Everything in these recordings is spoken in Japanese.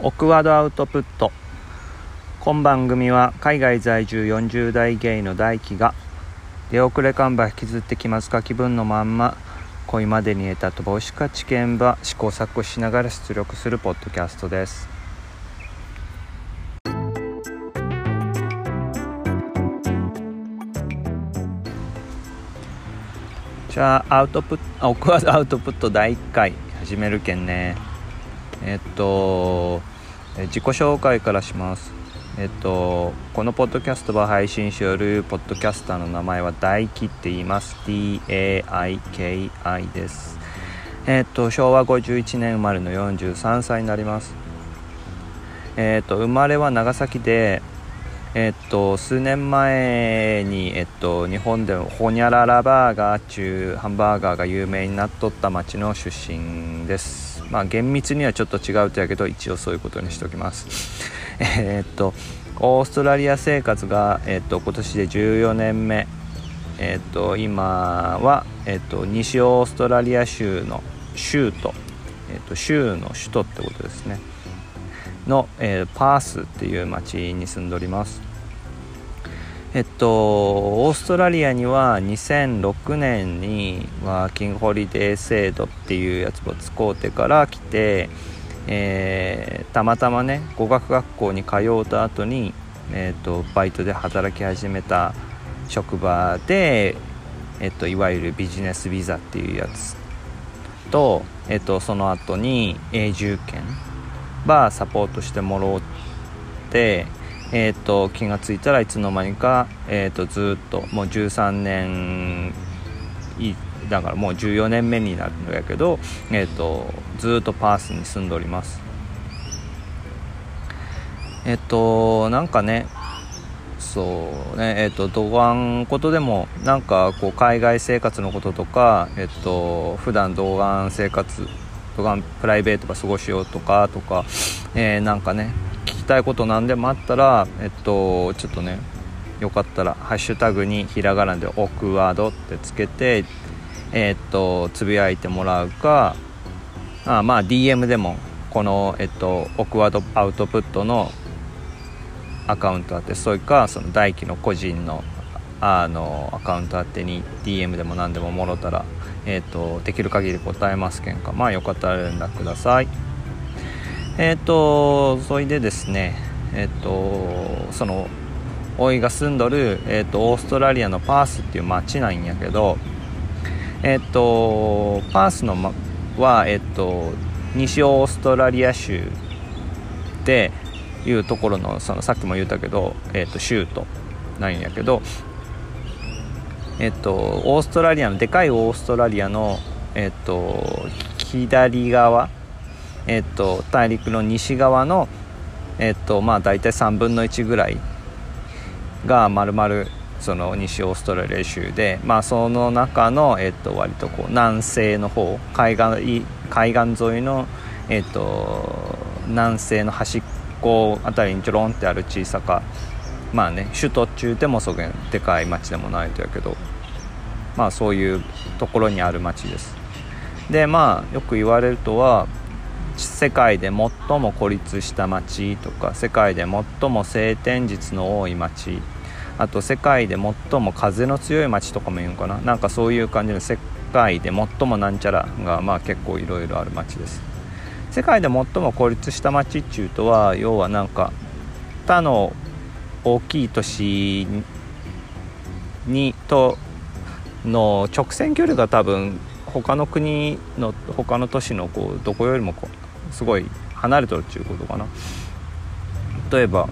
オクワードアウトプット。今番組は海外在住40代ゲイの大輝が出遅れ看板引きずってきますか気分のまんま恋までに得た飛ばしか知見ば試行錯誤しながら出力するポッドキャストです。じゃあアウトプットオクワードアウトプット第1回始めるけんね。えっと自己紹介からします。えっとこのポッドキャストは配信しよるポッドキャスターの名前は大輝って言います。DAIKI です。えっと昭和51年生まれの43歳になります。えっと生まれは長崎でえっと数年前に、えっと、日本でホニャララバーガー中ハンバーガーが有名になっとった町の出身です。まあ厳密にはちょっと違うとやけど一応そういうことにしておきます。えっとオーストラリア生活が、えっと、今年で14年目。えっと今は、えっと、西オーストラリア州の州都、えっと、州の首都ってことですね。の、えー、パースっていう町に住んでおります。えっとオーストラリアには2006年にワーキングホリデー制度っていうやつを使うてから来て、えー、たまたまね語学学校に通うた後に、えーと、バイトで働き始めた職場で、えっと、いわゆるビジネスビザっていうやつと、えっと、その後に永住権ばサポートしてもろって、えーと、気が付いたらいつの間にか、えーと、ずっともう13年だからもう14年目になるんやけど、えーと、ずっとパースに住んでおります。えっ、ー、となんかねそうねえっ、ー、とどがんことでもなんかこう海外生活のこととかえっ、ー、と普段童顔生活とかプライベートが過ごしようとかとか、えー、なんかねたいこと何でもあったらえっとちょっとねよかったらハッシュタグにひらがなで「オクワード」ってつけてえ、っとつぶやいてもらうかあまあ DM でもこの、えっと、オクワードアウトプットのアカウントあってそれかその大輝の個人のあのアカウントあってに DM でも何でももろたらえーと、できる限り答えますけんか。まあよかったら連絡ください。えっ、ー、とそれでですねえっ、ー、とそのおいが住んどる、えーと、オーストラリアのパースっていう町なんやけどえっ、とパースの、ま、はえっ、と西オーストラリア州でいうところのそのさっきも言ったけど、えーと州都なんやけどえっと、オーストラリアのでかいオーストラリアの、えっと、左側、えっと、大陸の西側の、えっとまあ、大体3分の1ぐらいがまるまるその西オーストラリア州で、まあ、その中の、えっと、割とこう南西の方海岸海岸沿いの、えっと、南西の端っこあたりにちょろんってある小さかまあね首都中でもそげんでかい町でもないとやけどまあそういうところにある町です。でまあよく言われるとは世界で最も孤立した町とか世界で最も晴天術の多い町あと世界で最も風の強い町とかも言うのかな？なんかそういう感じの世界で最もなんちゃらがまあ結構いろいろある町です。世界で最も孤立した町っちゅうとは要はなんか他の大きい都市にとの直線距離が多分他の国の他の都市のこうどこよりもこうすごい離れとるっていうことかな。例えば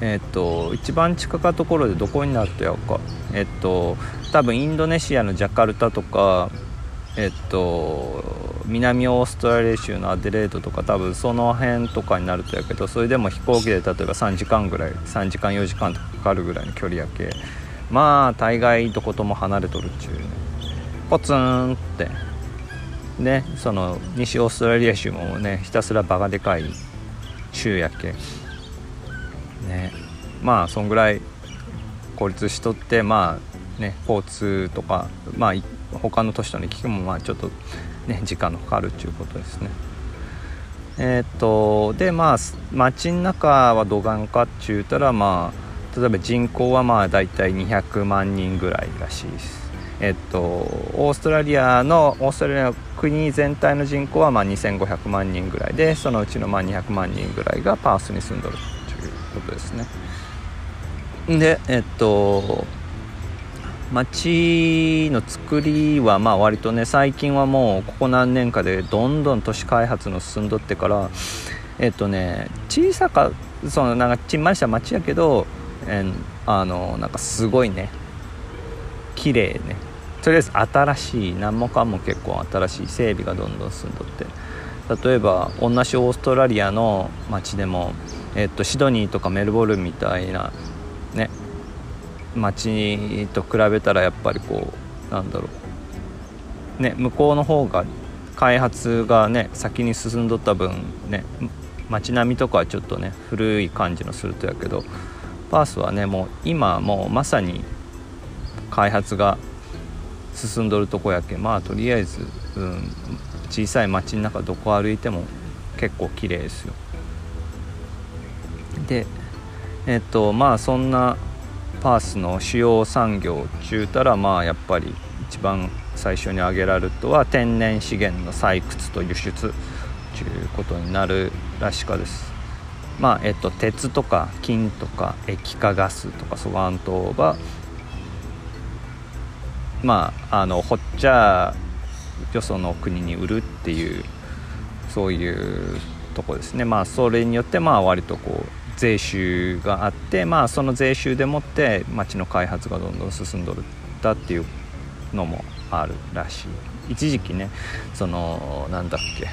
えっ、と一番近かところでどこになるとやか。えっ、と多分インドネシアのジャカルタとかえっ、と南オーストラリア州のアデレードとか多分その辺とかになるとやけどそれでも飛行機で例えば3時間ぐらい3時間4時間とかかかるぐらいの距離やけ。まあ大概どことも離れとるっちゅうね。ポツンって。ねその西オーストラリア州もねひたすらバカでかい州やけ。ね。まあそんぐらい孤立しとってまあね交通とかまあ他の都市との行き来もまあちょっとね時間のかかるっていうことですね。えっ、とでまあ街の中はどがんかっちゅうたらまあ例えば人口はまあ大体200万人ぐらいらしいです。えっとオーストラリアのオーストラリアの国全体の人口はまあ2500万人ぐらいでそのうちのまあ200万人ぐらいがパースに住んどるということですね。でえっと街の作りはまあ割とね最近はもうここ何年かでどんどん都市開発の進んどってからえっとね小さかそのなんかちんまりした街やけど、え、あのなんかすごいね綺麗ねとりあえず新しい何もかも結構新しい整備がどんどん進んどって。例えば同じオーストラリアの街でも、えっと、シドニーとかメルボルンみたいなね町と比べたらやっぱりこうなんだろう。ね向こうの方が開発がね先に進んどった分ね街並みとかはちょっとね古い感じのするとやけどパースはねもう今もうまさに開発が進んどるとこやけまあとりあえず、うん、小さい町の中どこ歩いても結構綺麗ですよ。でえっとまあそんなパースの主要産業ちゅうたらまあやっぱり一番最初に挙げられるとは天然資源の採掘と輸出ちゅうことになるらしかです。まあえっと鉄とか金とか液化ガスとかそがんとがまああのほっちゃよその国に売るっていうそういうとこですね。まあそれによってまあ割とこう税収があって、まあ、その税収でもって町の開発がどんどん進んどるだっていうのもあるらしい。一時期ねそのなんだっけ。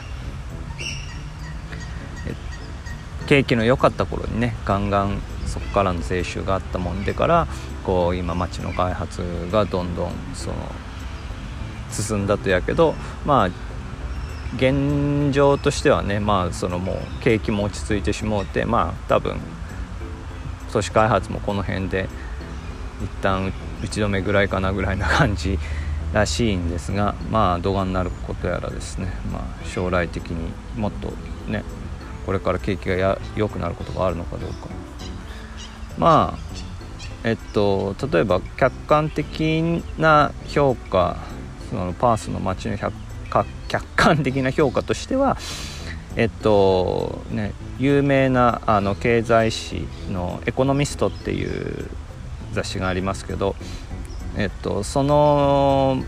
景気の良かった頃にねガンガンそこからの税収があったもんでからこう今町の開発がどんどんその進んだとやけどまあ現状としてはねまあそのもう景気も落ち着いてしもうてまあ多分都市開発もこの辺で一旦打ち止めぐらいかなぐらいな感じらしいんですがまあ動画になることやらですね、まあ、将来的にもっとねこれから景気が良くなることがあるのかどうか。まあえっと例えば客観的な評価そのパースの街の客観的な評価としてはえっとね有名なあの経済誌の「エコノミスト」っていう雑誌がありますけど、えっと、その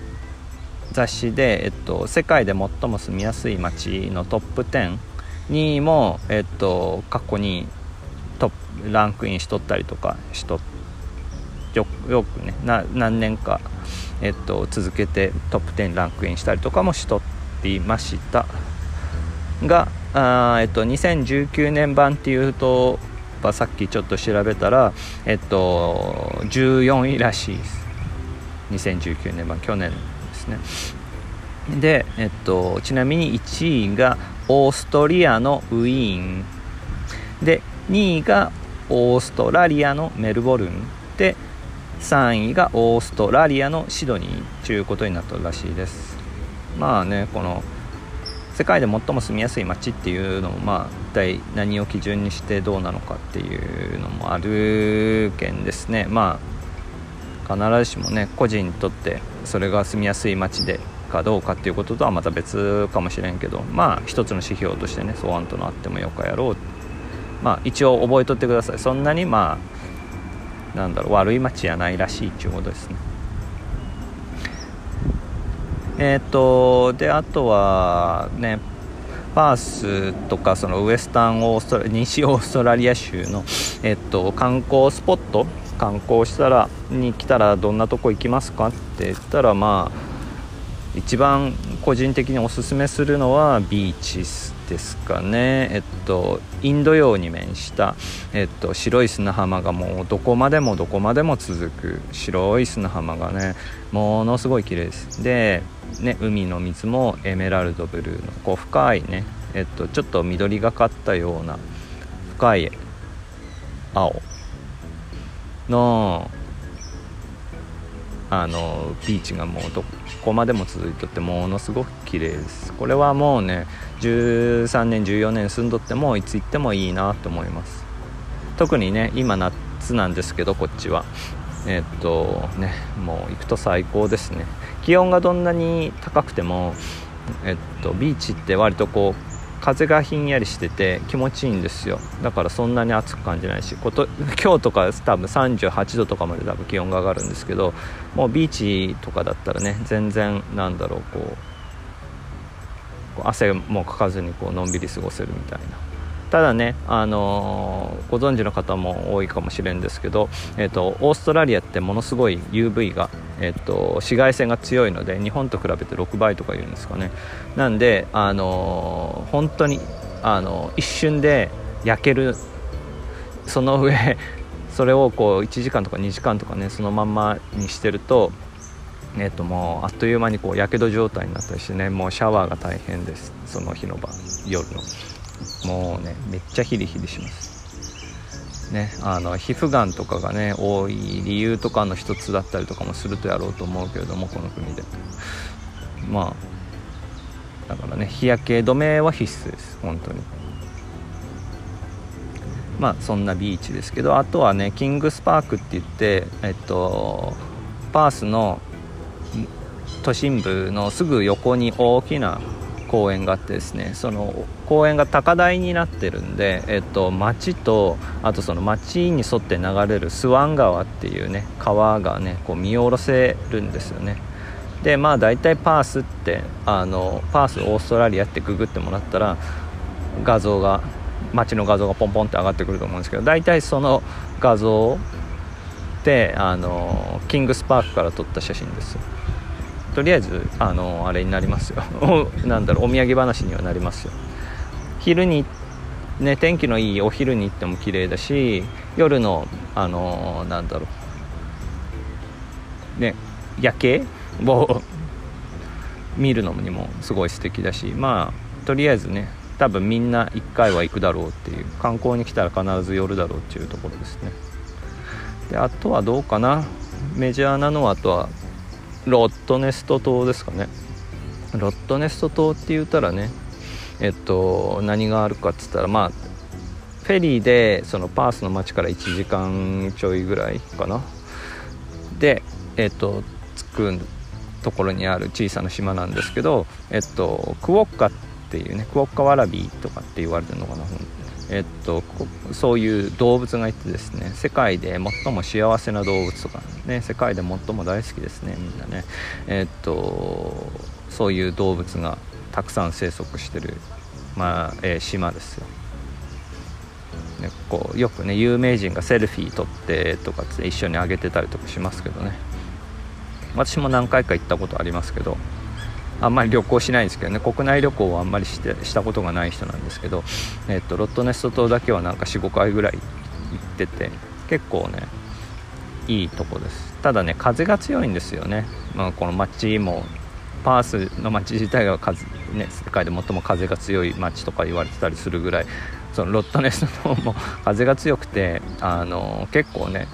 雑誌で、えっと、世界で最も住みやすい街のトップ10にも、えっと、過去にトランクインしとったりとかしとよよくね何年か、えっと、続けてトップ10ランクインしたりとかもしとっていました。があ、えっと、2019年版っていうとさっきちょっと調べたら、えっと、14位らしいです。2019年版去年ですね。で、えっと、ちなみに1位がオーストリアのウィーン。で2位がオーストラリアのメルボルンで3位がオーストラリアのシドニーということになったらしいです。まあねこの世界で最も住みやすい街っていうのもまあ一体何を基準にしてどうなのかっていうのもあるけんですね。まあ必ずしもね個人にとってそれが住みやすい街でかどうかっていうこととはまた別かもしれんけどまあ一つの指標としてねそうあんとなってもよかやろう。まあ一応覚えとってください。そんなにまあなんだろう悪い街やないらしいっていうことですね。えっ、とであとはねパースとかそのウエスタンオーストラ西オーストラリア州の、えっと、観光スポット観光したらに来たらどんなとこ行きますかって言ったらまあ一番個人的におすすめするのはビーチですかね。えっとインド洋に面した、えっと、白い砂浜がもうどこまでもどこまでも続く白い砂浜がねものすごい綺麗です。でね、海の水もエメラルドブルーのこう深いね、えっと、ちょっと緑がかったような深い青のあのビーチがもうどこここまでも続いとってものすごく綺麗です。これはもうね13年14年住んどってもいつ行ってもいいなと思います。特にね今夏なんですけどこっちは。えっとねもう行くと最高ですね。気温がどんなに高くてもえっとビーチって割とこう風がひんやりしてて気持ちいいんですよ。だからそんなに暑く感じないしこと 今日とか多分38度とかまで多分気温が上がるんですけどもうビーチとかだったらね全然なんだろうこう汗もかかずにこうのんびり過ごせるみたいな。ただね、あのー、ご存知の方も多いかもしれんですけど、えーと、オーストラリアってものすごい UV が、えーと、紫外線が強いので日本と比べて6倍とか言うんですかねなんで、あのー、本当に、あの一瞬で焼けるその上それをこう1時間とか2時間とかねそのまんまにしてるとえー、ともうあっという間にこうやけど状態になったりしてねもうシャワーが大変ですその日の晩夜の。もうねめっちゃヒリヒリします。ねあの皮膚がんとかがね多い理由とかの一つだったりとかもするとやろうと思うけれどもこの国で。まあだからね日焼け止めは必須です本当に。まあそんなビーチですけどあとはねキングスパークって言ってえっとパースの都心部のすぐ横に大きな公園があってですねその公園が高台になってるんで、えっと、町とあとその町に沿って流れるスワン川っていうね川がねこう見下ろせるんですよね。でまあ大体パースってあのパースオーストラリアってググってもらったら画像が街の画像がポンポンって上がってくると思うんですけど大体その画像ってあのキングスパークから撮った写真です。とりあえずあのあれになりますよ。なんだろうお土産話にはなりますよ。昼にね天気のいいお昼に行っても綺麗だし夜のあのなんだろう。ね夜景を 見るのにもすごい素敵だしまあとりあえずね多分みんな1回は行くだろうっていう観光に来たら必ず寄るだろうっていうところですね。であとはどうかな。メジャーなのはあとはロットネスト島ですかね。ロットネスト島って言ったらねえっと何があるかっつったらまあフェリーでそのパースの町から1時間ちょいぐらいかな。でえっと着くところにある小さな島なんですけどえっとクオッカっていうねクオッカワラビーとかって言われてるのかなえっと、そういう動物がいてですね世界で最も幸せな動物とかね世界で最も大好きですねみんなね。えっとそういう動物がたくさん生息してる、まあえー、島ですよ、ね、こうよくね有名人がセルフィー撮ってとかって一緒にあげてたりとかしますけどね。私も何回か行ったことありますけどあんまり旅行しないんですけどね。国内旅行はあんまりしてしたことがない人なんですけど、えっと、ロットネスト島だけはなんか45回ぐらい行ってて結構ねいいとこです。ただね風が強いんですよね、まあ、この街もパースの街自体が風、ね、世界で最も風が強い街とか言われてたりするぐらいそのロットネスト島も風が強くてあの結構ね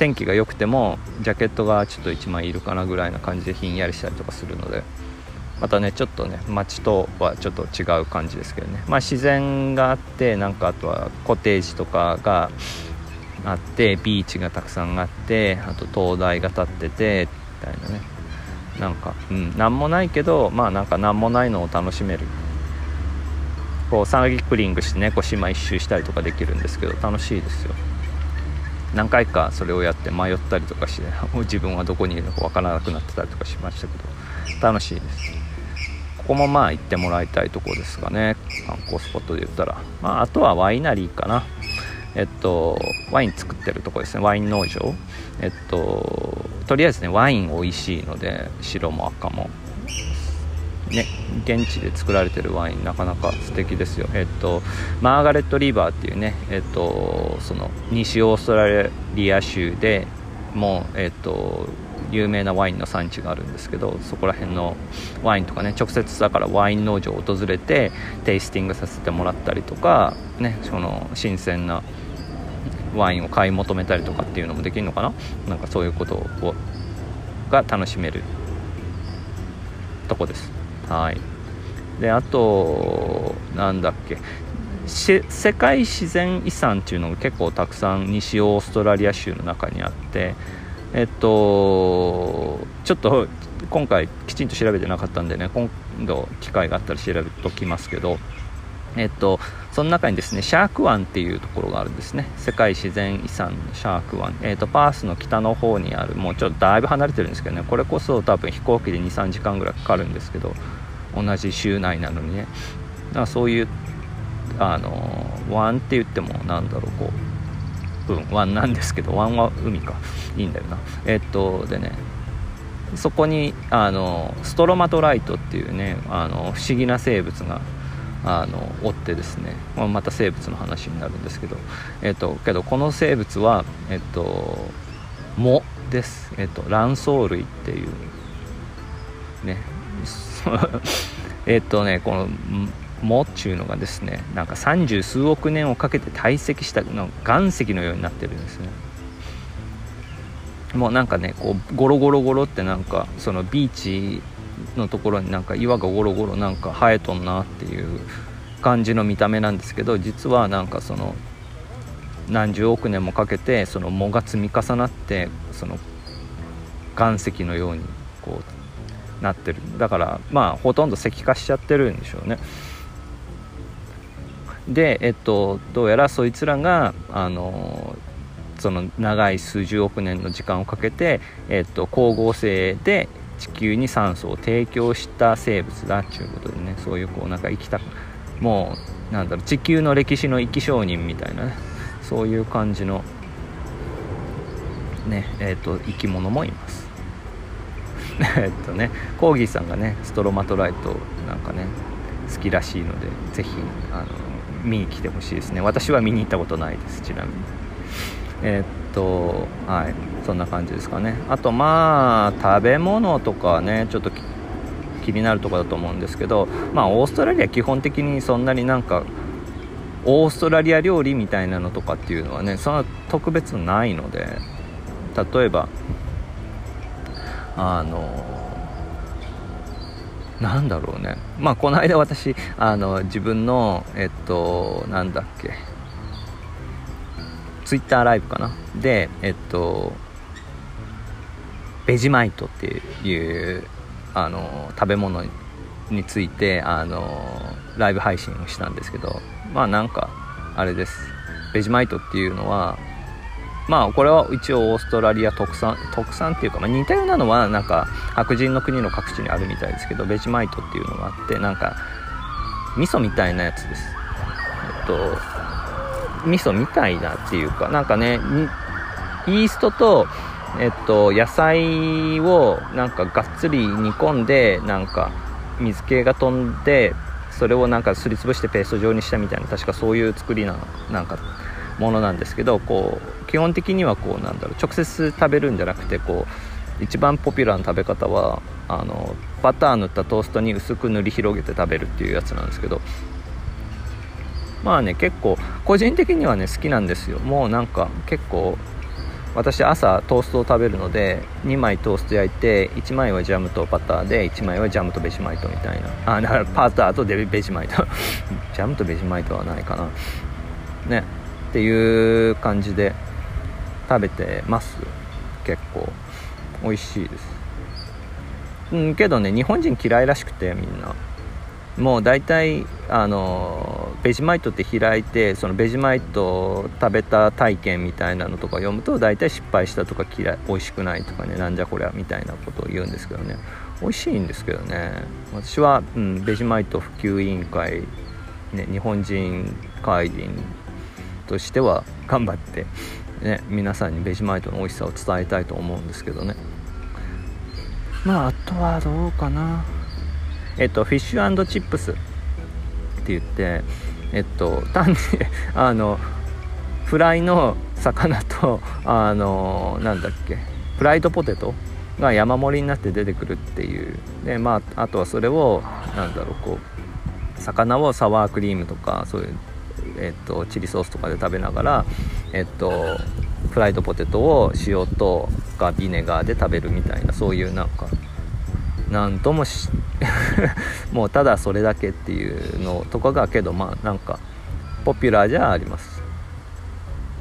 天気が良くてもジャケットがちょっと1枚いるかなぐらいな感じでひんやりしたりとかするのでまたねちょっとね街とはちょっと違う感じですけどね。まあ自然があってなんかあとはコテージとかがあってビーチがたくさんあってあと灯台が立っててみたいなね。なんかうん何もないけどまあなんか何もないのを楽しめる。こうサイクリングしてねこう島一周したりとかできるんですけど楽しいですよ。何回かそれをやって迷ったりとかしてもう 自分はどこにいるのか分からなくなってたりとかしましたけど楽しいです。ここもまあ行ってもらいたいとこですかね。観光スポットで言ったら。まああとはワイナリーかな。えっとワイン作ってるとこですね。ワイン農場。えっととりあえずねワイン美味しいので白も赤も。ね現地で作られてるワインなかなか素敵ですよ。えっとマーガレット・リーバーっていうねえっとその西オーストラリア州でもうえっと有名なワインの産地があるんですけどそこら辺のワインとかね直接だからワイン農場を訪れてテイスティングさせてもらったりとかねその新鮮なワインを買い求めたりとかっていうのもできるのかな？なんかそういうことをが楽しめるとこです。はい。であとなんだっけ。世界自然遺産っていうのが結構たくさん西オーストラリア州の中にあってえっとちょっと今回きちんと調べてなかったんでね今度機会があったら調べておきますけどえっとその中にですねシャーク湾っていうところがあるんですね。世界自然遺産のシャーク湾、えっと、パースの北の方にあるもうちょっとだいぶ離れてるんですけどねこれこそ多分飛行機で23時間ぐらいかかるんですけど同じ州内なのにね。だからそういうあの湾って言ってもなんだろうこううん湾なんですけど湾は海か。いいんだよな。えっとでねそこにあのストロマトライトっていうねあの不思議な生物があの追ってですね。また生物の話になるんですけど、えっと、けどこの生物は、えっと、藻です、えっと、卵巣類っていうね えっとねこの藻っていうのがですねなんか三十数億年をかけて堆積したの岩石のようになってるんですね。もうなんかねこうゴロゴロゴロってなんかそのビーチのところになんか岩がゴロゴロなんか生えとんなっていう感じの見た目なんですけど実はなんかその何十億年もかけてその藻が積み重なってその岩石のようにこうなってる。だからまあほとんど石化しちゃってるんでしょうね。でえっとどうやらそいつらがあのその長い数十億年の時間をかけて、えっと、光合成で地球に酸素を提供した生物だっていうことでねそういうこうなんか生きたもうなんだろう地球の歴史の生き証人みたいなねそういう感じのねえっ、と生き物もいます。えっとねコーギーさんがねストロマトライトなんかね好きらしいので是非あの見に来てほしいですね。私は見に行ったことないですちなみに。えっとはいそんな感じですかね。あとまあ食べ物とかねちょっと気になるとこだと思うんですけどまあオーストラリア基本的にそんなになんかオーストラリア料理みたいなのとかっていうのはねそんな特別ないので例えばあのなんだろうね。まあこの間私あの自分のえっとなんだっけ。ツイッターライブかな。でえっとベジマイトっていうあの食べ物についてあのライブ配信をしたんですけど。まあなんかあれです。ベジマイトっていうのはまあこれは一応オーストラリア特産特産っていうか、まあ、似たようなのはなんか白人の国の各地にあるみたいですけどベジマイトっていうのがあってなんか味噌みたいなやつです。えっと味噌みたいなっていうかなんかねイーストとえっと、野菜をなんかがっつり煮込んでなんか水気が飛んでそれをなんかすりつぶしてペースト状にしたみたいな確かそういう作りななんかものなんですけどこう基本的にはこうなんだろう直接食べるんじゃなくてこう一番ポピュラーな食べ方はあのバター塗ったトーストに薄く塗り広げて食べるっていうやつなんですけどまあね結構個人的にはね好きなんですよ。もうなんか結構私朝トーストを食べるので2枚トースト焼いて1枚はジャムとバターで1枚はジャムとベジマイトみたいな。あだからパターとデベジマイト。ジャムとベジマイトはないかな。ねっていう感じで。食べてます。結構。美味しいです。うんけどね日本人嫌いらしくてみんな。もう大体あのベジマイトって開いてそのベジマイト食べた体験みたいなのとか読むと大体失敗したとか嫌い美味しくないとかねなんじゃこりゃみたいなことを言うんですけどね。美味しいんですけどね。私は、うん、ベジマイト普及委員会、ね、日本人会員としては頑張って、ね、皆さんにベジマイトの美味しさを伝えたいと思うんですけどね。まああとはどうかな。えっと、フィッシュチップス。って言って、えっと、単に あのフライの魚とあのなんだっけフライドポテトが山盛りになって出てくるっていう。で、まあ、あとはそれをなんだろうこう魚をサワークリームとかそういう、えっと、チリソースとかで食べながら、えっと、フライドポテトを塩とかビネガーで食べるみたいなそういうなんかなんとも もうただそれだけっていうのとかがけどまあなんかポピュラーじゃあります。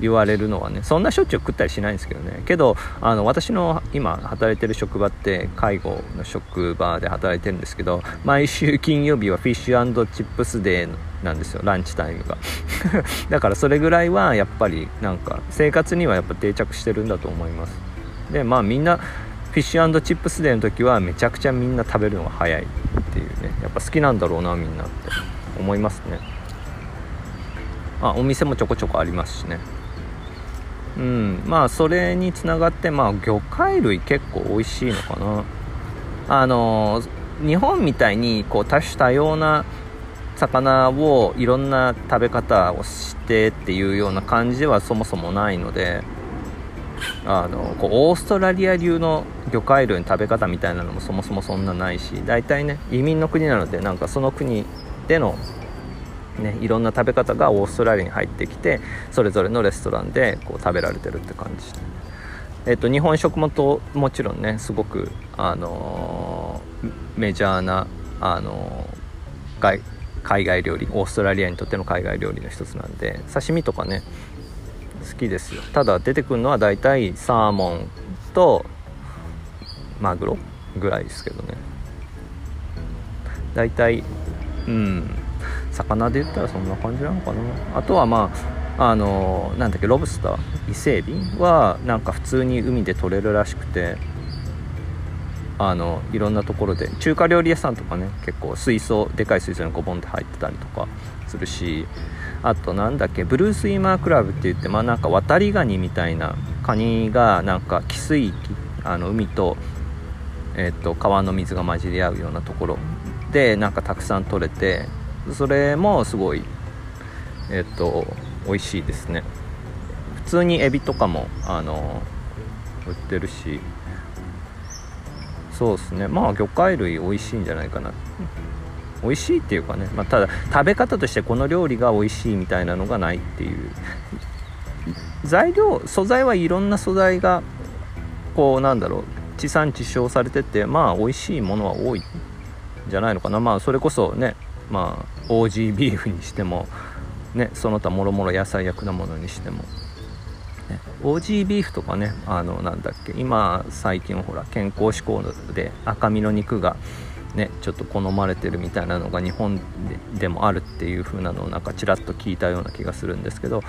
言われるのはねそんなしょっちゅう食ったりしないんですけどね。けどあの私の今働いてる職場って介護の職場で働いてるんですけど毎週金曜日はフィッシュチップスデーなんですよランチタイムが。だからそれぐらいはやっぱりなんか生活にはやっぱ定着してるんだと思います。でまあみんなフィッシュチップスデーの時はめちゃくちゃみんな食べるのが早いっていうね。やっぱ好きなんだろうなみんなって思いますね。あお店もちょこちょこありますしね。うん。まあそれにつながってまあ魚介類結構美味しいのかな。あの日本みたいにこう多種多様な魚をいろんな食べ方をしてっていうような感じではそもそもないのであのこうオーストラリア流の魚介類の食べ方みたいなのもそもそもそんなないし大体ね移民の国なのでなんかその国でのね、いろんな食べ方がオーストラリアに入ってきてそれぞれのレストランでこう食べられてるって感じ、えっと、日本食もともちろんねすごく、あのー、メジャーな、あのー、海外料理オーストラリアにとっての海外料理の一つなんで刺身とかね好きですよ。ただ出てくるのは大体サーモンとマグロぐらいですけどね。大体うん。魚で言ったらそんな感じなのかな。あとはまああのなんだっけロブスター伊勢エビはなんか普通に海で取れるらしくてあのいろんなところで中華料理屋さんとかね結構水槽でかい水槽にこうボンって入ってたりとかするしあとなんだっけブルースイマークラブって言ってまあなんか渡りガニみたいなカニがなんか汽水域あの海と,、えー、と川の水が混じり合うようなところでなんかたくさん取れてそれもすごいえっ、と美味しいですね。普通にエビとかもあの売ってるし。そうですね。まあ魚介類美味しいんじゃないかな。美味しいっていうかね、まあ、ただ食べ方としてこの料理が美味しいみたいなのがないっていう。材料素材はいろんな素材がこうなんだろう。地産地消されててまあ美味しいものは多いんじゃないのかな。まあそれこそねまあオージービーフにしてもねその他もろもろ野菜や果物にしても、ね、オージービーフとかねあのなんだっけ今最近ほら健康志向で赤身の肉がね、ちょっと好まれてるみたいなのが日本でもあるっていう風なのをなんかちらっと聞いたような気がするんですけど、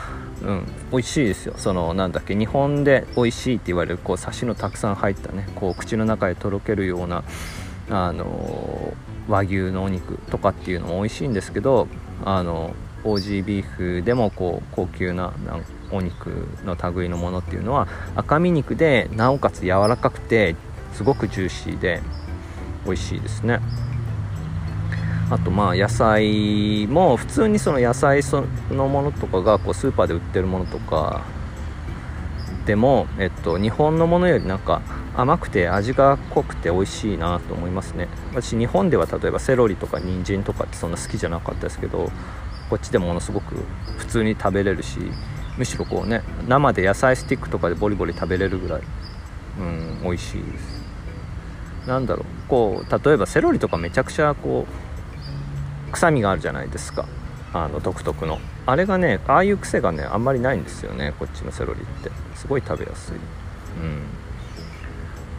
うん、美味しいですよ。そのなんだっけ日本で美味しいって言われるこうサシのたくさん入ったねこう口の中でとろけるようなあの和牛のお肉とかっていうのも美味しいんですけどあのオージービーフでもこう高級なお肉の類のものっていうのは赤身肉でなおかつ柔らかくてすごくジューシーで美味しいですね。あとまあ野菜も普通にその野菜そのものとかがこうスーパーで売ってるものとかでも、えっと、日本のものよりなんか甘くて味が濃くて美味しいなと思いますね。私日本では例えばセロリとか人参とかってそんな好きじゃなかったですけどこっちでものすごく普通に食べれるしむしろこうね生で野菜スティックとかでボリボリ食べれるぐらいうん美味しいです。なんだろうこう例えばセロリとかめちゃくちゃこう臭みがあるじゃないですか。あの独特の。あれがねああいう癖がねあんまりないんですよねこっちのセロリって。すごい食べやすい。うん。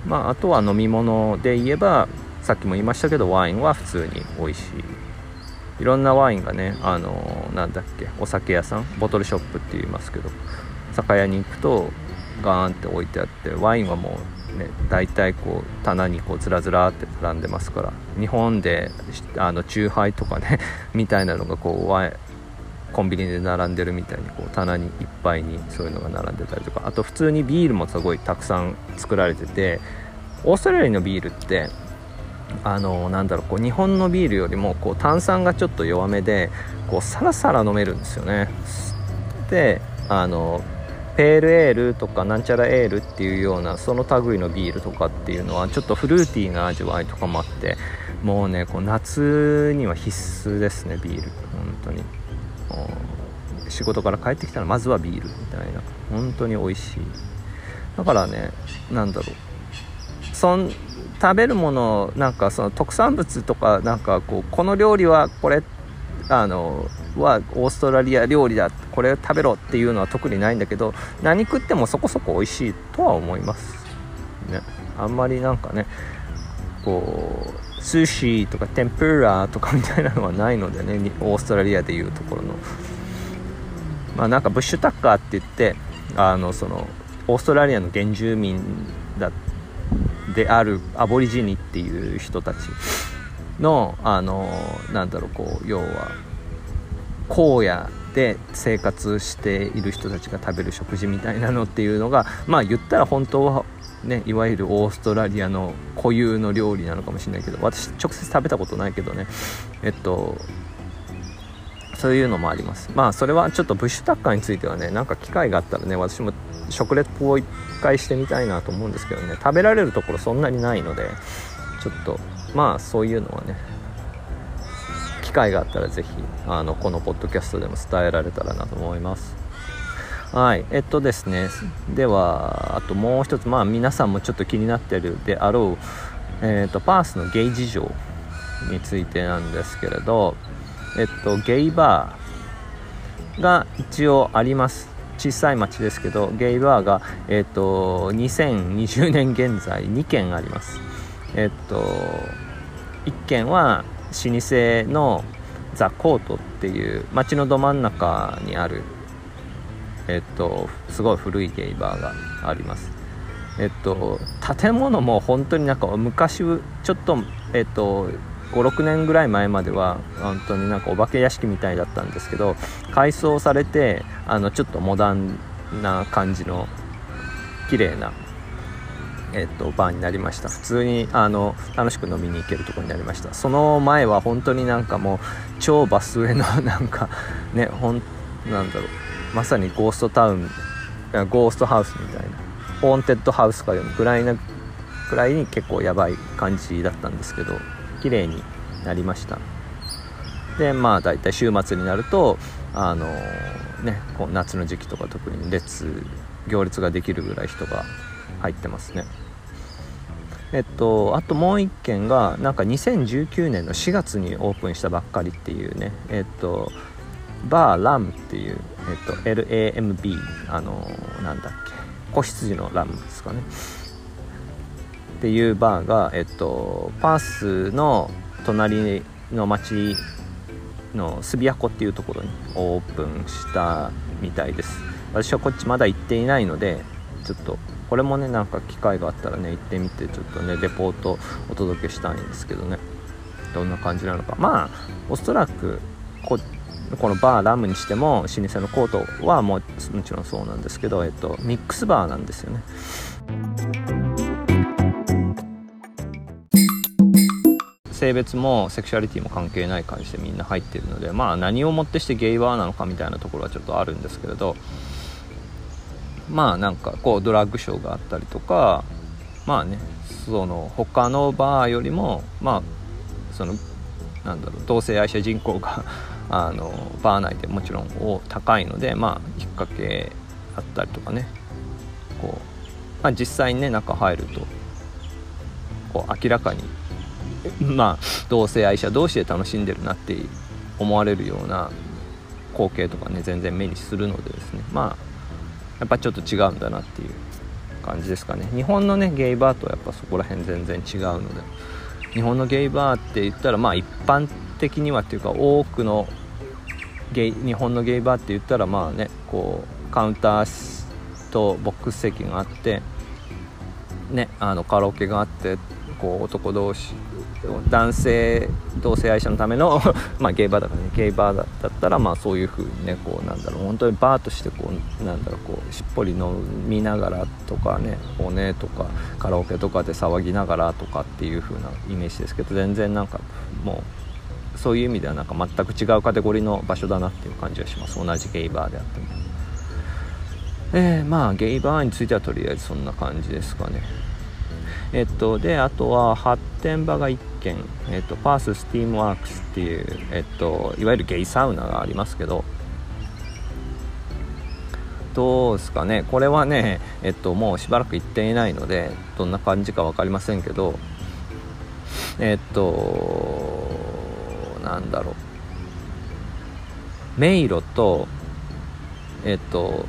まあ、あとは飲み物で言えばさっきも言いましたけどワインは普通に美味しい。いろんなワインがねあの、なんだっけお酒屋さんボトルショップって言いますけど酒屋に行くとガーンって置いてあってワインはもうね大体こう棚にこうずらずらって並んでますから日本であのチューハイとかね みたいなのがこうコンビニで並んでるみたいにこう棚にいっぱいにそういうのが並んでたりとかあと普通にビールもすごいたくさん作られててオーストラリアのビールってあのなんだろうこう日本のビールよりもこう炭酸がちょっと弱めでこうサラサラ飲めるんですよね。であのペールエールとかなんちゃらエールっていうようなその類のビールとかっていうのはちょっとフルーティーな味わいとかもあってもうねこう夏には必須ですねビール本当に。仕事から帰ってきたらまずはビールみたいな。本当に美味しい。だからね何だろう。そん食べるものなんかその特産物とかなんかこうこの料理はこれってあのはオーストラリア料理だこれ食べろっていうのは特にないんだけど何食ってもそこそこ美味しいとは思います。ね。あんまりなんかねこう寿司とか天ぷらとかみたいなのはないのでねオーストラリアでいうところの。まあなんかブッシュタッカーって言ってあのそのオーストラリアの原住民だであるアボリジニっていう人たちのあのなんだろうこう要は荒野で生活している人たちが食べる食事みたいなのっていうのがまあ言ったら本当はねいわゆるオーストラリアの固有の料理なのかもしれないけど私直接食べたことないけどね。えっとそういうのもあります。まあそれはちょっとブッシュタッカーについてはねなんか機会があったらね私も食レポを一回してみたいなと思うんですけどね食べられるところそんなにないのでちょっとまあそういうのはね機会があったら是非あのこのポッドキャストでも伝えられたらなと思います。はいえっとですねではあともう一つまあ皆さんもちょっと気になってるであろう、えーと、パースのゲイ事情についてなんですけれどえっとゲイバーが一応あります。小さい町ですけどゲイバーが、えっと、2020年現在2軒あります。えっと1軒は老舗のザ・コートっていう街のど真ん中にあるえっとすごい古いゲイバーがあります。えっと建物も本当になんか昔ちょっとえっと56年ぐらい前までは本当になんかお化け屋敷みたいだったんですけど改装されてあのちょっとモダンな感じの綺麗なえっと、バーになりました。普通にあの楽しく飲みに行けるとこになりました。その前は本当になんかもう超バス上のなんかねほんなんだろう。まさにゴーストタウンゴーストハウスみたいな。ホーンテッドハウスかよぐらいなぐらいに結構やばい感じだったんですけど綺麗になりました。でまあ大体週末になるとあのねこう夏の時期とか特に列行列ができるぐらい人が入ってますね。えっとあともう1軒がなんか2019年の4月にオープンしたばっかりっていうね。えっとバーラムっていう、えっと、LAMB あのなんだっけ子羊のラムですかね。っていうバーが、えっと、パースの隣の町のスビアコっていうところにオープンしたみたいです。私はこっちまだ行っていないのでちょっとこれもねなんか機会があったらね行ってみてちょっとねレポートお届けしたいんですけどね。どんな感じなのか。まあおそらくここのバーラムにしても老舗のコートはももちろんそうなんですけど、えっと、ミックスバーなんですよね。性別もセクシュアリティも関係ない感じでみんな入ってるのでまあ何をもってしてゲイバーなのかみたいなところはちょっとあるんですけれどまあなんかこうドラッグショーがあったりとかまあねその他のバーよりもまあそのなんだろう同性愛者人口が あのバー内でもちろん高いのでまあ引っ掛けあったりとかね。こう、まあ、実際にね中入るとこう明らかにまあ同性愛者同士で楽しんでるなって思われるような光景とかね全然目にするのでですね。まあやっぱちょっと違うんだなっていう感じですかね。日本のねゲイバーとはやっぱそこら辺全然違うので。日本のゲイバーって言ったらまあ一般的にはっていうか多くのゲイ日本のゲイバーって言ったらまあねこうカウンターとボックス席があってねあのカラオケがあってこう男同士男性同性愛者のための まあゲイバーだからね。ゲイバーだったらまあそういう風にねこうなんだろう。本当にバーとしてこうなんだろうこうしっぽり飲みながらとかね骨とかカラオケとかで騒ぎながらとかっていう風なイメージですけど全然なんかもうそういう意味ではなんか全く違うカテゴリーの場所だなっていう感じがします。同じゲイバーであっても。えー、まあゲイバーについてはとりあえずそんな感じですかね。えっと、であとは発展場が1軒、えっと、パーススティームワークスっていう、えっと、いわゆるゲイサウナがありますけど。どうですかね。これはねえっともうしばらく行っていないのでどんな感じか分かりませんけど。えっとなんだろう。迷路とえっと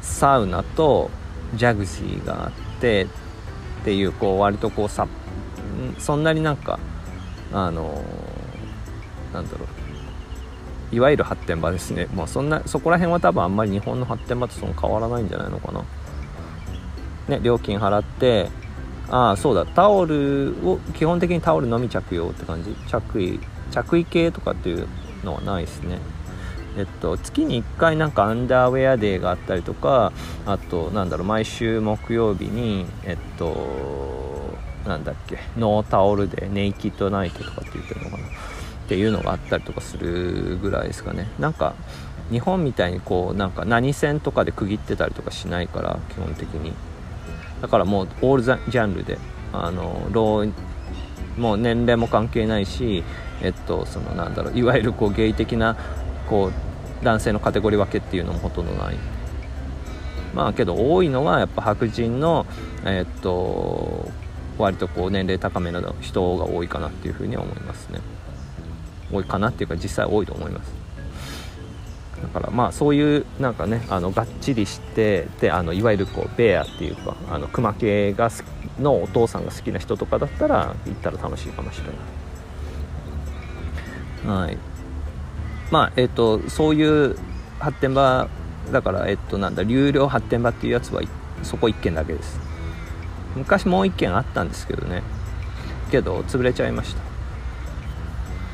サウナとジャグジーがあってっていうこう割とこうさそんなになんかあのなんだろう。いわゆる発展場ですね。まあそんなそこら辺は多分あんまり日本の発展場とその変わらないんじゃないのかな。ね料金払ってああそうだタオルを基本的にタオルのみ着用って感じ。着衣着衣系とかっていうのはないですね。えっと、月に1回なんかアンダーウェアデーがあったりとかあとなんだろう毎週木曜日にえっとなんだっけノータオルでネイキッドナイトとかって言ってるのかなっていうのがあったりとかするぐらいですかね。なんか日本みたいにこうなんか何線とかで区切ってたりとかしないから基本的に。だからもうオールジャンルで。あのローもう年齢も関係ないしえっとそのなんだろういわゆるこうゲイ的なこう男性のカテゴリー分けっていうのもほとんどない。まあけど多いのはやっぱ白人のえっと割とこう年齢高めの人が多いかなっていうふうには思いますね。多いかなっていうか実際多いと思います。だからまあそういうなんかねあのがっちりしてであのいわゆるこうベアっていうかあのクマ系がのお父さんが好きな人とかだったら行ったら楽しいかもしれない。はい。まあえっ、とそういう発展場だからえっ、となんだ流量発展場っていうやつはそこ1軒だけです。昔もう1軒あったんですけどね。けど潰れちゃいました。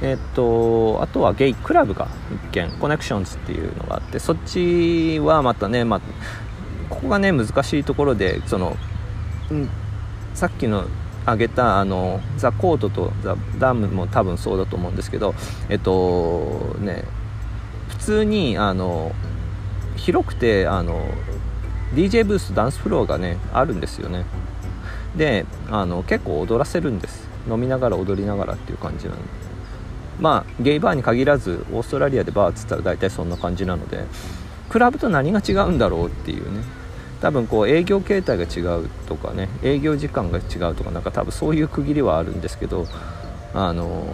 えっ、とあとはゲイクラブが1軒コネクションズっていうのがあってそっちはまたね、まあ、ここがね難しいところでその、うん、さっきの挙げたあのザ・コートとザ・ダムも多分そうだと思うんですけどえっとね普通にあの広くてあの DJ ブースとダンスフロアがねあるんですよね。であの結構踊らせるんです。飲みながら踊りながらっていう感じなんで。まあゲイバーに限らずオーストラリアでバーっつったら大体そんな感じなのでクラブと何が違うんだろうっていうね。多分こう営業形態が違うとかね営業時間が違うとかなんか多分そういう区切りはあるんですけどあの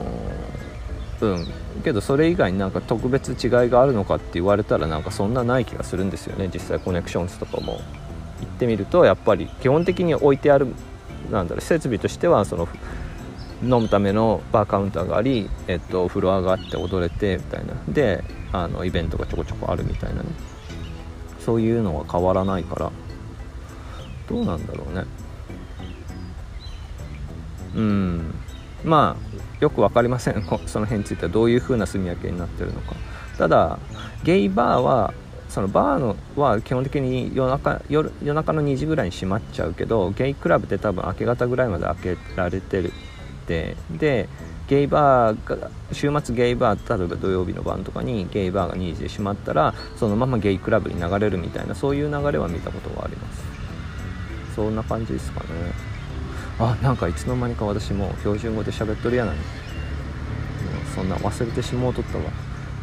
うん。けどそれ以外になんか特別違いがあるのかって言われたらなんかそんなない気がするんですよね。実際コネクションズとかも。行ってみるとやっぱり基本的に置いてあるなんだろう設備としてはその飲むためのバーカウンターがあり、えっと、フロアがあって踊れてみたいな。であのイベントがちょこちょこあるみたいなね。そういうのは変わらないから。どうなんだろうね。うん。まあよく分かりません。その辺についてはどういう風な住み分けになってるのか。ただゲイバーはそのバーのは基本的に夜中夜夜中の2時ぐらいに閉まっちゃうけどゲイクラブって多分明け方ぐらいまで開けられてるて。でゲイバーが週末ゲイバー例えば土曜日の晩とかにゲイバーが2時で閉まったらそのままゲイクラブに流れるみたいなそういう流れは見たことがあります。そんな感じですかねあなんかいつの間にか私も標準語で喋っとるやない。そんな忘れてしもうとったわ。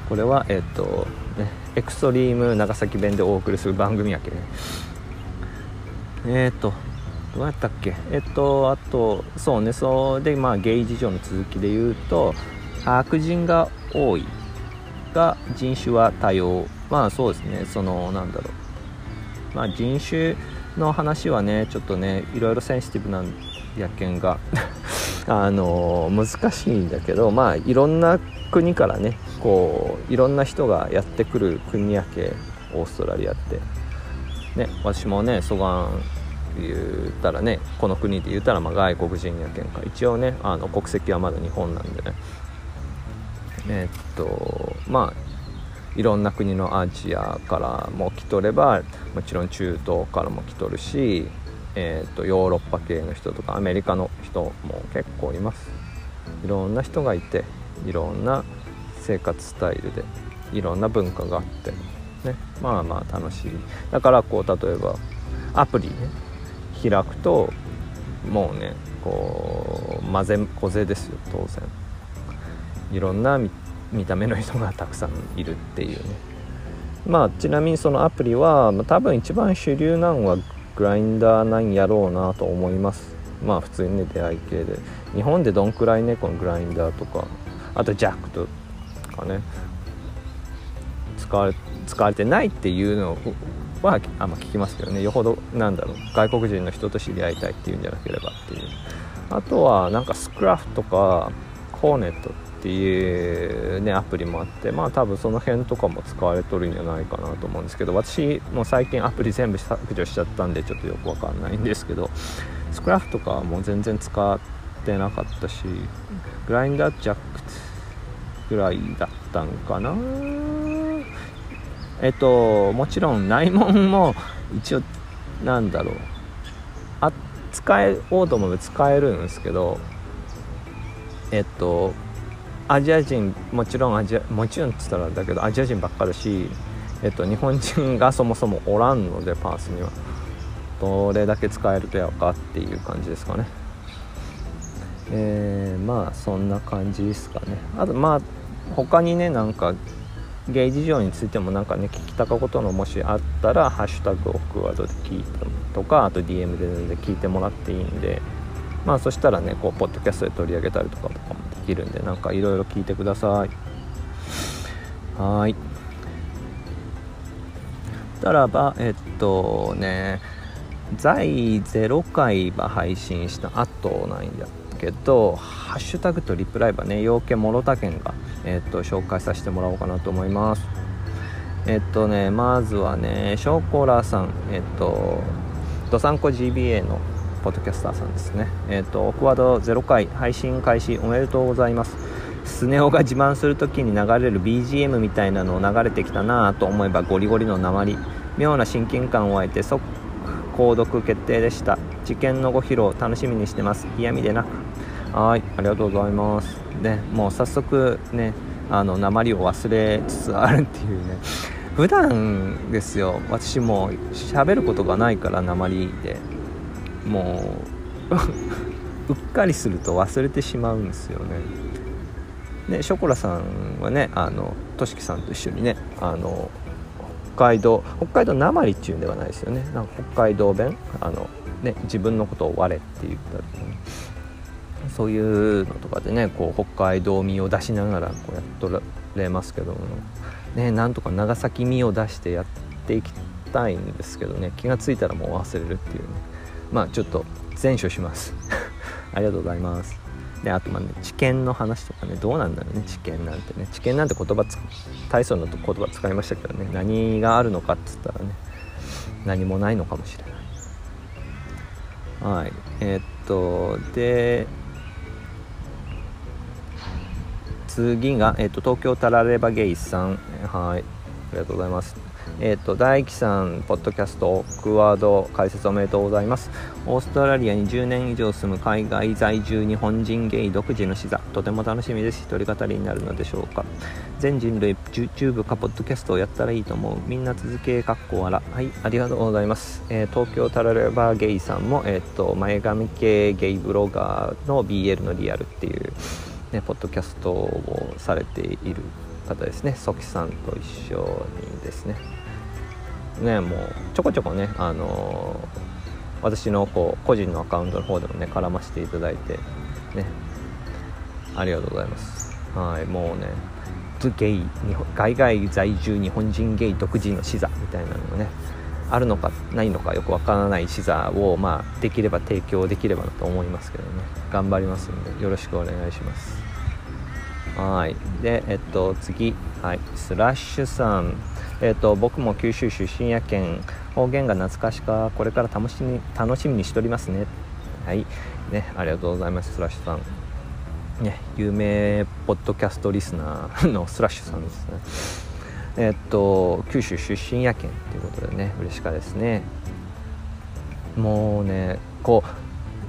これはえっ、とねエクストリーム長崎弁でお送りする番組やけねえっ、とどうやったっけ？えっとあとそうね。そうでまあゲイ事情の続きで言うと白人が多いが人種は多様。まあそうですね。そのなんだろう。まあ人種の話はねちょっとねいろいろセンシティブな野犬が あの難しいんだけどまあいろんな国からねこういろんな人がやってくる国やけオーストラリアって。ね私もね蘇我言ったらねこの国で言ったらま外国人やけんか。一応ねあの国籍はまだ日本なんでね。えー、っとまあいろんな国のアジアからも来とればもちろん中東からも来とるし、えー、っとヨーロッパ系の人とかアメリカの人も結構います。いろんな人がいていろんな生活スタイルでいろんな文化があってね。まあまあ楽しい。だからこう例えばアプリね。開くともうねこう混ぜ小勢ですよ当然。いろんな見た目の人がたくさんいるっていうね。まあちなみにそのアプリは、ま、多分一番主流なのはグラインダーなんやろうなと思います。まあ普通にね出会い系で。日本でどんくらいねこのグラインダーとか。あとジャックとかね。使われ使われてないっていうのをはあんま聞きますけどね。よほどなんだろう。外国人の人と知り合いたいっていうんじゃなければっていう。あとはなんかスクラフとかコーネットっていうねアプリもあってまあ多分その辺とかも使われとるんじゃないかなと思うんですけど私も最近アプリ全部削除しちゃったんでちょっとよくわかんないんですけどスクラフとかもう全然使ってなかったしグラインダージャックぐらいだったんかな。えっともちろん内門も一応なんだろう。あ使えおうと思えば使えるんですけどえっとアジア人もちろんアジアもちろんっつったらだけどアジア人ばっかだし、えっと、日本人がそもそもおらんのでパースには。どれだけ使えるとやかっていう感じですかね。えー、まあそんな感じですかね。あとまあ他にねなんかゲイ事情についてもなんかね聞きたかことのもしあったら「ハッシュタグオクワード」で聞いてとかあと DM で全然聞いてもらっていいんでまあそしたらねこうポッドキャストで取り上げたりとかとかもできるんでなんかいろいろ聞いてください。はい。たらばえっとね在0回は配信した後なんやけどハッシュタグとリプライはね陽気諸田県が、えっと、紹介させてもらおうかなと思います。えっとねまずはねショコラさんえっとドサンコ GBA のポッドキャスターさんですね。えっとオクワード0回配信開始おめでとうございます。スネ夫が自慢する時に流れる BGM みたいなのを流れてきたなと思えばゴリゴリの鉛妙な親近感を湧いて即購読決定でした。受験のご披露楽しみにしてます。嫌味でなく。はい。ありがとうございます。でもう早速ねあの鉛を忘れつつあるっていうね。普段ですよ。私も喋ることがないから鉛で。もう うっかりすると忘れてしまうんですよね。でショコラさんはねあのとしきさんと一緒にねあの海道北海道鉛っていうんではないですよね。なんか北海道弁？あの、ね、自分のことを「我」って言ったり、ね、そういうのとかでねこう北海道味を出しながらこうやっとれますけども、ね、なんとか長崎味を出してやっていきたいんですけどね。気が付いたらもう忘れるっていうね。まあちょっと善処します。ありがとうございます。であとまあね知見の話とかねどうなんだろうね知見なんてね。知見なんて言葉つ体操の言葉使いましたけどね何があるのかっつったらね何もないのかもしれない。はいえー、っとで次が、えー、っと東京タラレバゲイさん。はいありがとうございます。え、ー、と大樹さんポッドキャストクワード解説おめでとうございます。オーストラリアに10年以上住む海外在住日本人ゲイ独自の視座。とても楽しみです。一人語りになるのでしょうか。全人類 YouTube かポッドキャストをやったらいいと思う。みんな続けかっこわらはいありがとうございます、えー、東京タラレバゲイさんもえっ、ー、と前髪系ゲイブロガーの BL のリアルっていうねポッドキャストをされている方ですね。ソキさんと一緒にですね。ねもうちょこちょこねあのー、私のこう個人のアカウントの方でもね絡ませていただいてね。ありがとうございます。はいもうねゲイ海外在住日本人ゲイ独自の視座みたいなのがねあるのかないのかよくわからない視座を、まあ、できれば提供できればなと思いますけどね。頑張りますんでよろしくお願いします。はいでえっと次。はいスラッシュさん。えーと、僕も九州出身やけん方言が懐かしかこれから楽しみ楽しみにしておりますね。はい。ねありがとうございます。スラッシュさん。ね有名ポッドキャストリスナーの スラッシュさんですね。えっ、と九州出身やけんということでね嬉しかですね。もうねこ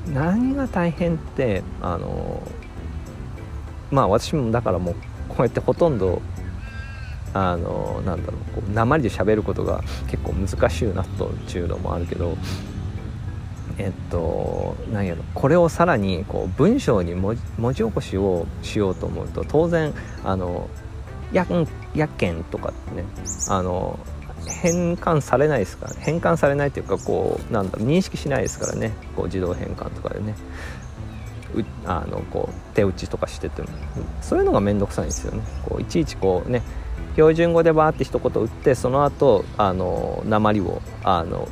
う何が大変ってあのまあ私もだからもうこうやってほとんどあのなんだろうこう鉛で喋ることが結構難しいなというのもあるけどえっと何やろこれをさらにこう文章に文字起こしをしようと思うと当然あの「や、ん、やけんとかねあの変換されないですから、ね、変換されないというかこうなんだろう認識しないですからねこう自動変換とかでね。うあのこう手打ちとかしてても。そういうのが面倒くさいんですよね。こういちいちこうね標準語でバーって一言打ってその後あの鉛をあの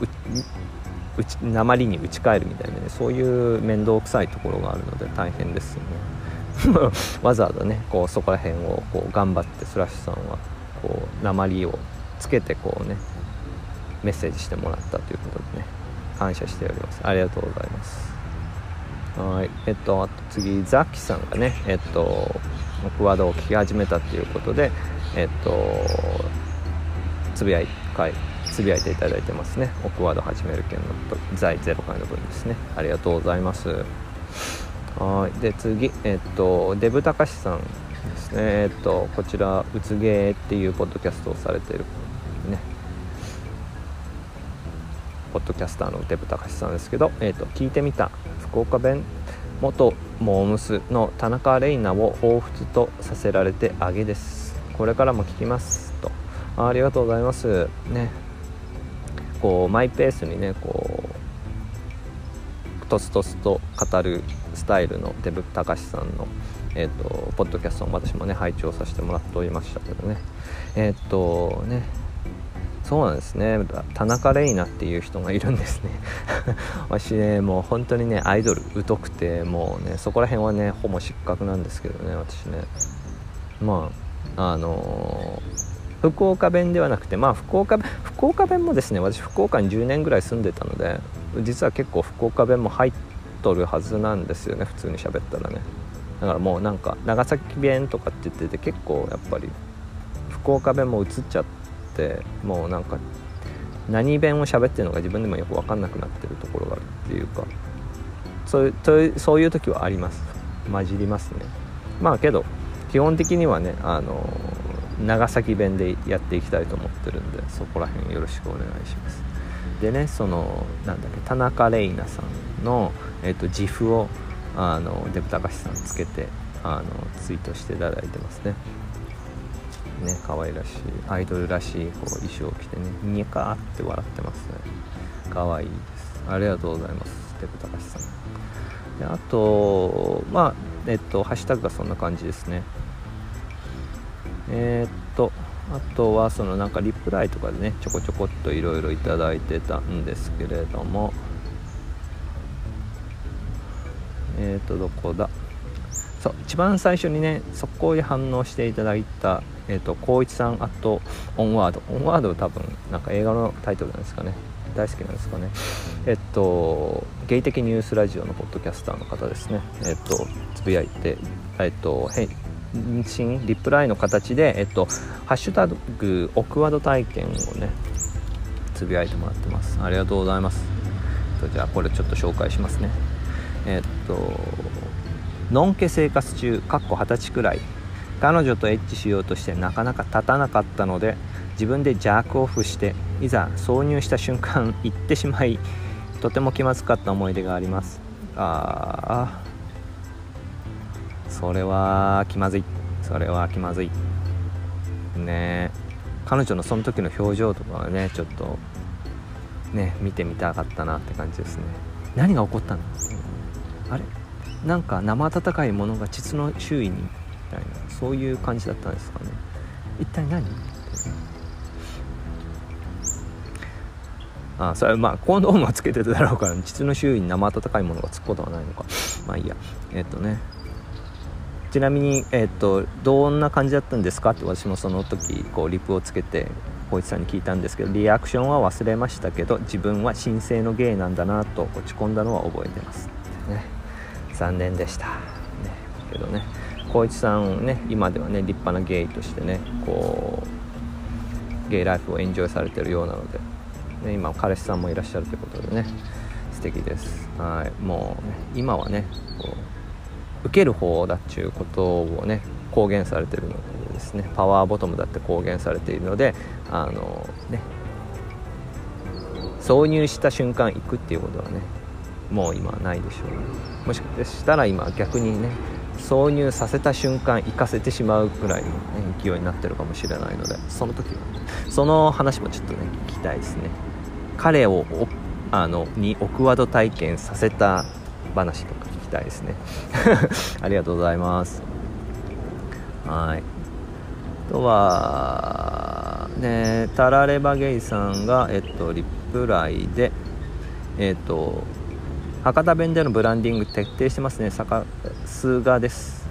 うち鉛に打ち替えるみたいなねそういう面倒くさいところがあるので大変ですよね。わざわざねこうそこら辺をこう頑張ってスラッシュさんはこう鉛をつけてこうねメッセージしてもらったということでね感謝しております。ありがとうございます。はい。えっと次ザッキさんがねえっとクワードを聞き始めたっていうことでえっとつぶやい回つぶやいていただいてますね。オクワード始める件の在0回の分ですね。ありがとうございます。はい。で次えっとデブたかしさんですね。えっとこちらうつげーっていうポッドキャストをされてるポッドキャスターのデブたかしさんですけど、えっと、聞いてみた福岡弁元モームスの田中玲奈を彷彿とさせられてあげです。これからも聞きますと。ありがとうございます。ね。こうマイペースにねこうとつとつと語るスタイルのデブ隆さんのえーと、ポッドキャストも私もね拝聴させてもらっておりましたけどね。えっ、ー、とね。そうなんですね。田中玲奈っていう人がいるんですね。私ねもう本当にねアイドル疎くてもうねそこら辺はねほぼ失格なんですけどね私ね。まああの福岡弁ではなくてまあ福岡福岡弁もですね私福岡に10年ぐらい住んでたので実は結構福岡弁も入っとるはずなんですよね普通に喋ったらね。だからもうなんか長崎弁とかって言ってて結構やっぱり福岡弁も移っちゃってもうなんか何弁を喋ってるのか自分でもよく分かんなくなってるところがあるっていうかそういうそういう時はあります。混じりますね。まあけど基本的にはねあの長崎弁でやっていきたいと思ってるんでそこら辺よろしくお願いします。でねそのなんだっけ田中玲奈さんの、えーと、自負をあのデブ高橋さんつけてあのツイートしていただいてますね。ね可愛らしいアイドルらしいこう衣装を着てねニヤカーって笑ってますね。可愛いです。ありがとうございますデブ高橋さん。であとまあえっとハッシュタグがそんな感じですね。えー、っとあとはそのなんかリプライとかでねちょこちょこっといろいろいただいてたんですけれども。えー、っとどこだ？そう一番最初にね速攻で反応していただいたえーと、光一さんあとオンワード。オンワード多分なんか映画のタイトルなんですかね。大好きなんですかね。えっとゲイ的ニュースラジオのポッドキャスターの方ですね。えっとつぶやいてえっと返信リプライの形で、えっと、ハッシュタグオクワード体験をねつぶやいてもらってます。ありがとうございます。じゃあこれちょっと紹介しますね。えっとのんけ生活中かっこ二十歳くらい。彼女とエッチしようとしてなかなか立たなかったので自分でジャークオフしていざ挿入した瞬間 行ってしまいとても気まずかった思い出があります。ああそれは気まずい。それは気まずい。ね彼女のその時の表情とかはねちょっとね見てみたかったなって感じですね。何が起こったの？あれ？なんか生温かいものが膣の周囲にたいなそういう感じだったんですかね。一体何？あそれはまあコンドームはつけてただろうから膣の周囲に生温かいものがつくことはないのか。まあいいや。えっ、とね。ちなみに、え、っとどんな感じだったんですかって私もその時こうリプをつけて光一さんに聞いたんですけどリアクションは忘れましたけど自分は神聖の芸なんだなと落ち込んだのは覚えてます。ね。残念でした、ね、けどね。光一さんね今ではね立派なゲイとしてねこうゲイライフをエンジョイされてるようなので、ね、今彼氏さんもいらっしゃるということでね素敵です。はい。もう、ね、今はねこう受ける方だっちゅうことをね公言されてるのでですねパワーボトムだって公言されているのであのね挿入した瞬間行くっていうことはねもう今はないでしょう。ねもしかしたら今逆にね挿入させた瞬間行かせてしまうくらいの、ね、勢いになってるかもしれないのでその時は、ね、その話もちょっとね聞きたいですね。彼をあのにオクワド体験させた話とか聞きたいですね。ありがとうございます。はい。あとはねタラレバゲイさんがえっとリプライでえっと博多弁でのブランディング徹底してますね。坂数がです。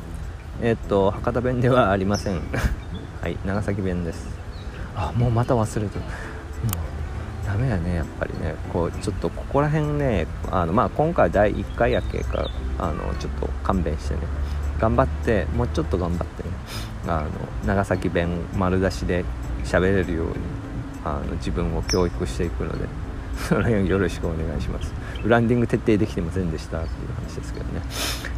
えっと博多弁ではありません。はい長崎弁です。あもうまた忘れてる。ダメやねやっぱりね。こうちょっとここら辺ねあのまあ今回第1回やけかあのちょっと勘弁してね。頑張ってもうちょっと頑張ってね。あの長崎弁丸出しで喋れるようにあの自分を教育していくのでその辺よろしくお願いしますブランディング徹底できてませんでしたっていう話ですけどね。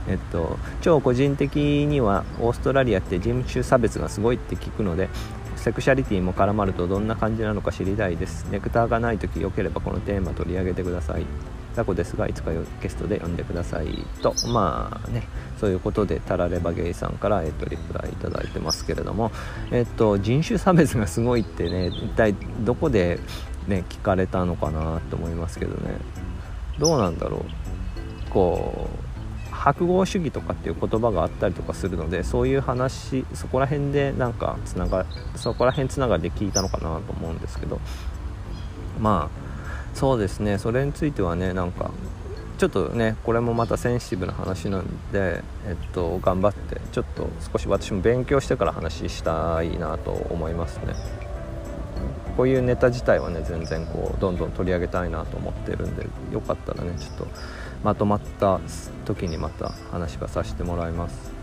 えっと超個人的にはオーストラリアって人種差別がすごいって聞くのでセクシャリティも絡まるとどんな感じなのか知りたいです。ネクターがない時よければこのテーマ取り上げてください。雑魚ですがいつかゲストで呼んでくださいと。まあねそういうことでタラレバゲイさんから、えっと、リプライいただいてますけれども、えっと、人種差別がすごいってね一体どこで、ね、聞かれたのかなと思いますけどね。どうなんだろう。こう白豪主義とかっていう言葉があったりとかするのでそういう話そこら辺でなんかつながそこら辺つながりで聞いたのかなと思うんですけど。まあそうですね。それについてはねなんかちょっとねこれもまたセンシティブな話なんで、えっと、頑張ってちょっと少し私も勉強してから話したいなと思いますね。こういうネタ自体はね全然こうどんどん取り上げたいなと思ってるんでよかったらねちょっとまとまった時にまた話はさせてもらいます。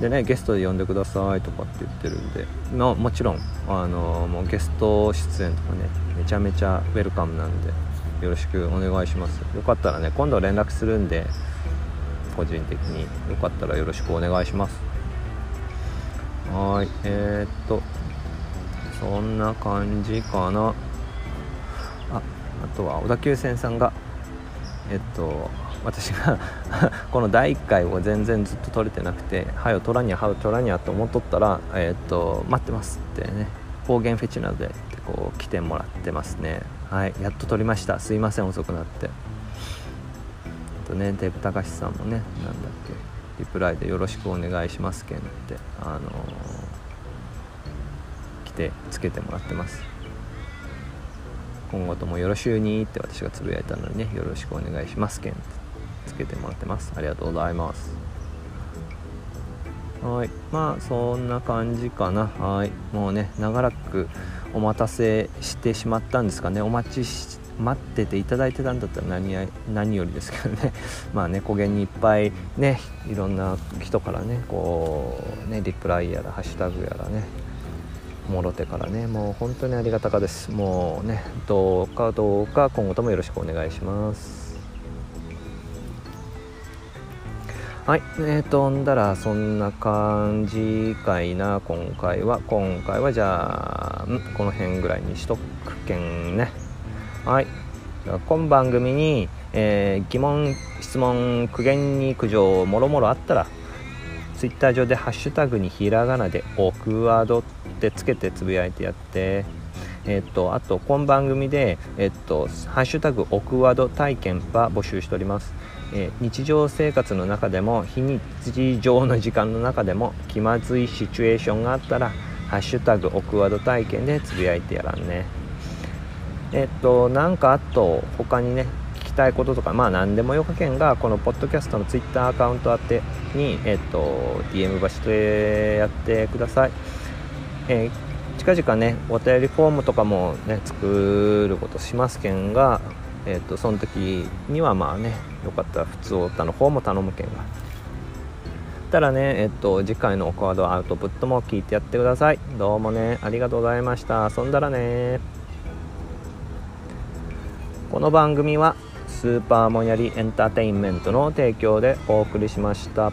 でねゲストで呼んでくださいとかって言ってるんでももちろんあのもうゲスト出演とかねめちゃめちゃウェルカムなんでよろしくお願いします。よかったらね今度連絡するんで個人的によかったらよろしくお願いします。はいえー、っとそんな感じかな。ああとは小田急線さんがえっと私が この第1回を全然ずっと撮れてなくて「はよ撮らにゃはよ撮らにゃ」と思っとったら「えっと待ってます」ってね。方言フェチなどでこう来てもらってますね。はいやっと撮りました。すいません遅くなって。とねデブたかしさんもねなんだっけ。リプライで「よろしくお願いしますけん」って。あのー、来てつけてもらってます。今後ともよろしゅうにって私がつぶやいたのにねよろしくお願いしますけんつけてもらってます。ありがとうございます。はい。まあそんな感じかな。はい。もうね長らくお待たせしてしまったんですかね。お待ちし待ってていただいてたんだったら何や何よりですけどね。まあね古言にいっぱいねいろんな人からねこうねリプライやらハッシュタグやらねもろてからね。もう本当にありがたかです。もうねどうかどうか今後ともよろしくお願いします。はい、えー、とんだらそんな感じかいな今回は。今回はじゃあこの辺ぐらいにしとくけんね。はい。今番組に、えー、疑問質問苦言に苦情もろもろあったらツイッター上でハッシュタグにひらがなでオクワードってつけてつぶやいてやってえっと、あと、今番組で、えっと、ハッシュタグオクワード体験は募集しております。えー、日常生活の中でも非日常の時間の中でも気まずいシチュエーションがあったら「ハッシュタグオクワード体験」でつぶやいてやらんねえっとなんかあと他にね聞きたいこととかまあ何でもよかけんがこのポッドキャストのツイッターアカウント宛てにえっと DM 場所でやってくださいえー、近々ねお便りフォームとかもね作ることしますけんがえーと、その時にはまあねよかったら普通オタの方も頼むけんが。たらねえっ、と次回のカードアウトプットも聞いてやってください。どうもねありがとうございました。遊んだらね。この番組はスーパーモニャリエンターテインメントの提供でお送りしました。